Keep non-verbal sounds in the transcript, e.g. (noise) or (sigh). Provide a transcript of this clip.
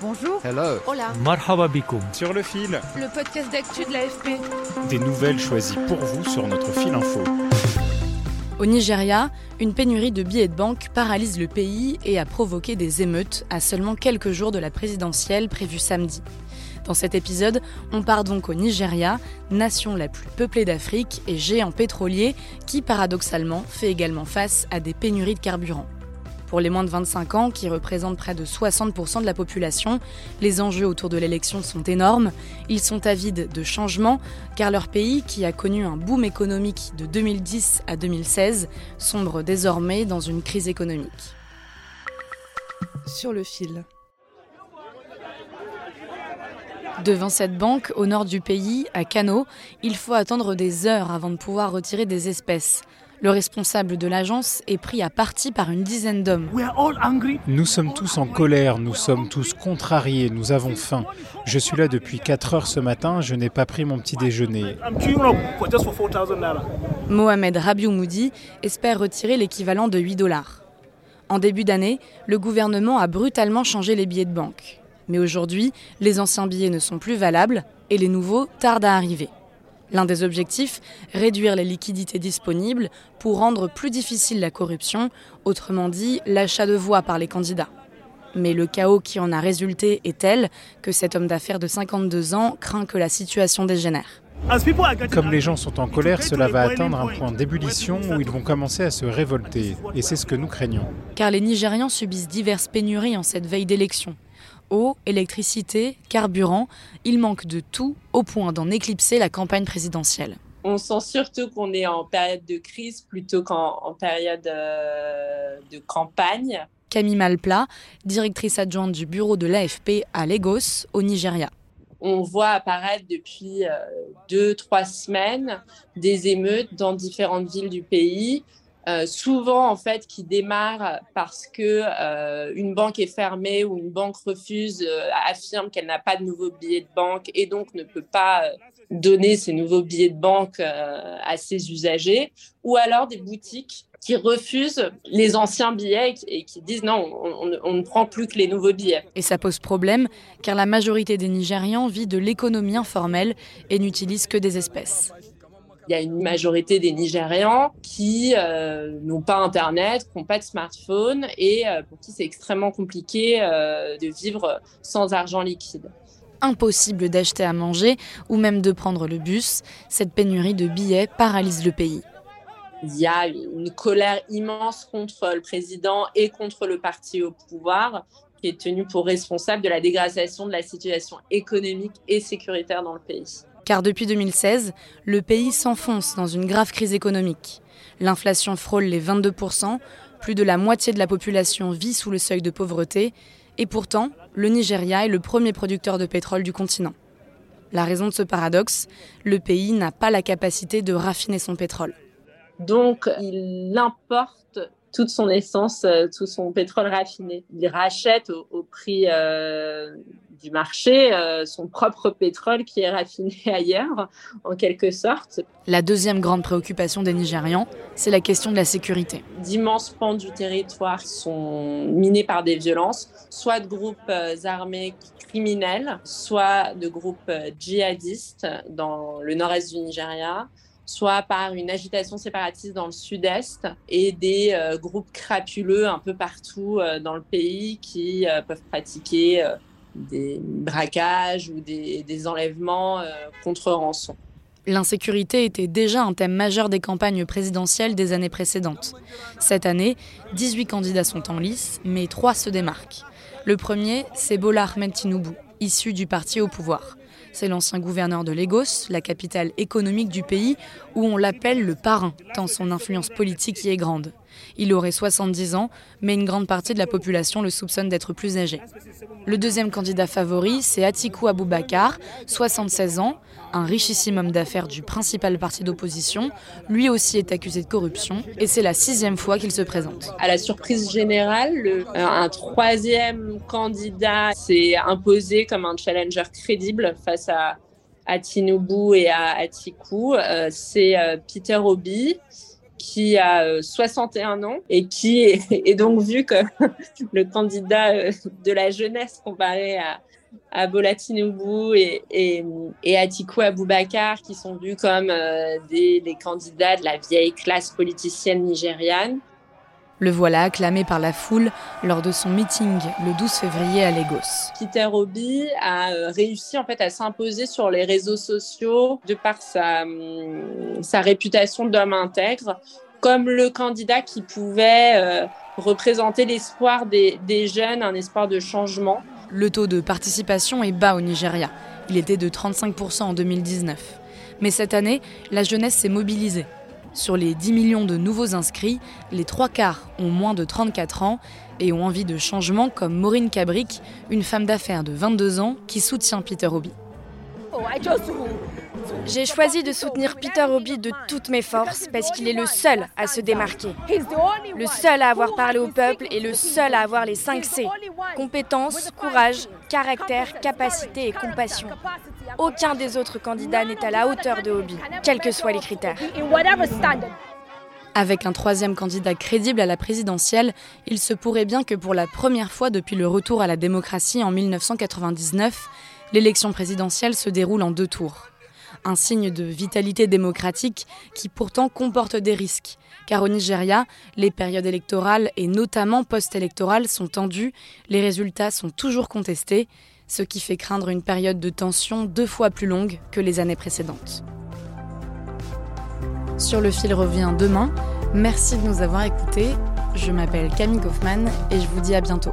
Bonjour. Hello. Hola. Marhaba bikoum. Sur le fil, Le podcast d'actu de l'AFP. des nouvelles choisies pour vous sur notre fil info. Au Nigeria, une pénurie de billets de banque paralyse le pays et a provoqué des émeutes à seulement quelques jours de la présidentielle prévue samedi. Dans cet épisode, on part donc au Nigeria, nation la plus peuplée d'Afrique et géant pétrolier qui paradoxalement fait également face à des pénuries de carburant. Pour les moins de 25 ans, qui représentent près de 60% de la population, les enjeux autour de l'élection sont énormes. Ils sont avides de changement, car leur pays, qui a connu un boom économique de 2010 à 2016, sombre désormais dans une crise économique. Sur le fil. Devant cette banque, au nord du pays, à Kano, il faut attendre des heures avant de pouvoir retirer des espèces. Le responsable de l'agence est pris à partie par une dizaine d'hommes. Nous sommes tous en colère, nous sommes tous contrariés, nous avons faim. Je suis là depuis 4 heures ce matin, je n'ai pas pris mon petit déjeuner. Mohamed Rabiou-Moudi espère retirer l'équivalent de 8 dollars. En début d'année, le gouvernement a brutalement changé les billets de banque. Mais aujourd'hui, les anciens billets ne sont plus valables et les nouveaux tardent à arriver. L'un des objectifs, réduire les liquidités disponibles pour rendre plus difficile la corruption, autrement dit l'achat de voix par les candidats. Mais le chaos qui en a résulté est tel que cet homme d'affaires de 52 ans craint que la situation dégénère. Comme les gens sont en colère, cela va atteindre un point d'ébullition où ils vont commencer à se révolter. Et c'est ce que nous craignons. Car les Nigérians subissent diverses pénuries en cette veille d'élection. Eau, électricité, carburant, il manque de tout au point d'en éclipser la campagne présidentielle. On sent surtout qu'on est en période de crise plutôt qu'en en période euh, de campagne. Camille Malpla, directrice adjointe du bureau de l'AFP à Lagos, au Nigeria. On voit apparaître depuis euh, deux, trois semaines des émeutes dans différentes villes du pays. Euh, souvent en fait qui démarrent parce que euh, une banque est fermée ou une banque refuse, euh, affirme qu'elle n'a pas de nouveaux billets de banque et donc ne peut pas donner ces nouveaux billets de banque à ses usagers, ou alors des boutiques qui refusent les anciens billets et qui disent non, on, on- on ne prend plus que les nouveaux billets. Et ça pose problème car la majorité des Nigérians vit de l'économie informelle et n'utilise que des espèces. Il y a une majorité des Nigérians qui euh, n'ont pas Internet, qui n'ont pas de smartphone et euh, pour qui c'est extrêmement compliqué euh, de vivre sans argent liquide. Impossible d'acheter à manger ou même de prendre le bus, cette pénurie de billets paralyse le pays. Il y a une colère immense contre le président et contre le parti au pouvoir qui est tenu pour responsable de la dégradation de la situation économique et sécuritaire dans le pays. Car depuis 2016, le pays s'enfonce dans une grave crise économique. L'inflation frôle les 22%, plus de la moitié de la population vit sous le seuil de pauvreté, et pourtant, le Nigeria est le premier producteur de pétrole du continent. La raison de ce paradoxe, le pays n'a pas la capacité de raffiner son pétrole. Donc, il importe toute son essence, euh, tout son pétrole raffiné. Il rachète au, au prix euh, du marché euh, son propre pétrole qui est raffiné (laughs) ailleurs, en quelque sorte. La deuxième grande préoccupation des Nigérians, c'est la question de la sécurité. D'immenses pans du territoire sont minés par des violences, soit de groupes armés criminels, soit de groupes djihadistes dans le nord-est du Nigeria, soit par une agitation séparatiste dans le sud-est et des euh, groupes crapuleux un peu partout euh, dans le pays qui euh, peuvent pratiquer des braquages ou des, enlèvements contre rançon. L'insécurité était déjà un thème majeur des campagnes présidentielles des années précédentes. Cette année, 18 candidats sont en lice, mais trois se démarquent. Le premier, c'est Bola Ahmed Tinubu, issu du parti au pouvoir. C'est l'ancien gouverneur de Lagos, la capitale économique du pays, où on l'appelle le parrain, tant son influence politique y est grande. Il aurait 70 ans, mais une grande partie de la population le soupçonne d'être plus âgé. Le deuxième candidat favori, c'est Atikou Abubakar, 76 ans, un richissime homme d'affaires du principal parti d'opposition. Lui aussi est accusé de corruption et c'est la sixième fois qu'il se présente. À la surprise générale, euh, un troisième candidat s'est imposé comme un challenger crédible face à, à Tinubu et à Atiku. Euh, c'est euh, Peter Obi qui a 61 ans et qui est, (laughs) donc vu comme (laughs) le candidat de la jeunesse comparé à, à et, et, et Atiku Abubakar, qui sont vus comme euh, des, candidats de la vieille classe politicienne nigériane. Le voilà acclamé par la foule lors de son meeting le 12 février à Lagos. Peter Obi a euh, réussi en fait à s'imposer sur les réseaux sociaux de par sa, hum, sa réputation d'homme intègre comme le candidat qui pouvait euh, représenter l'espoir des, des jeunes, un espoir de changement. Le taux de participation est bas au Nigeria. Il était de 35% en 2019. Mais cette année, la jeunesse s'est mobilisée. Sur les 10 millions de nouveaux inscrits, les trois quarts ont moins de 34 ans et ont envie de changement comme Maureen Cabric, une femme d'affaires de 22 ans qui soutient Peter Obi. J'ai choisi de soutenir Peter Obi de toutes mes forces parce qu'il est le seul à se démarquer. Le seul à avoir parlé au peuple et le seul à avoir les 5 C. Compétence, courage, caractère, capacité et compassion. Aucun des autres candidats n'est à la hauteur de Obi, quels que soient les critères. Avec un troisième candidat crédible à la présidentielle, il se pourrait bien que pour la première fois depuis le retour à la démocratie en 1999, l'élection présidentielle se déroule en deux tours. Un signe de vitalité démocratique qui pourtant comporte des risques, car au Nigeria, les périodes électorales et notamment post-électorales sont tendues, les résultats sont toujours contestés, ce qui fait craindre une période de tension deux fois plus longue que les années précédentes. Sur le fil revient demain. Merci de nous avoir écoutés. Je m'appelle Camille Kaufmann et je vous dis à bientôt.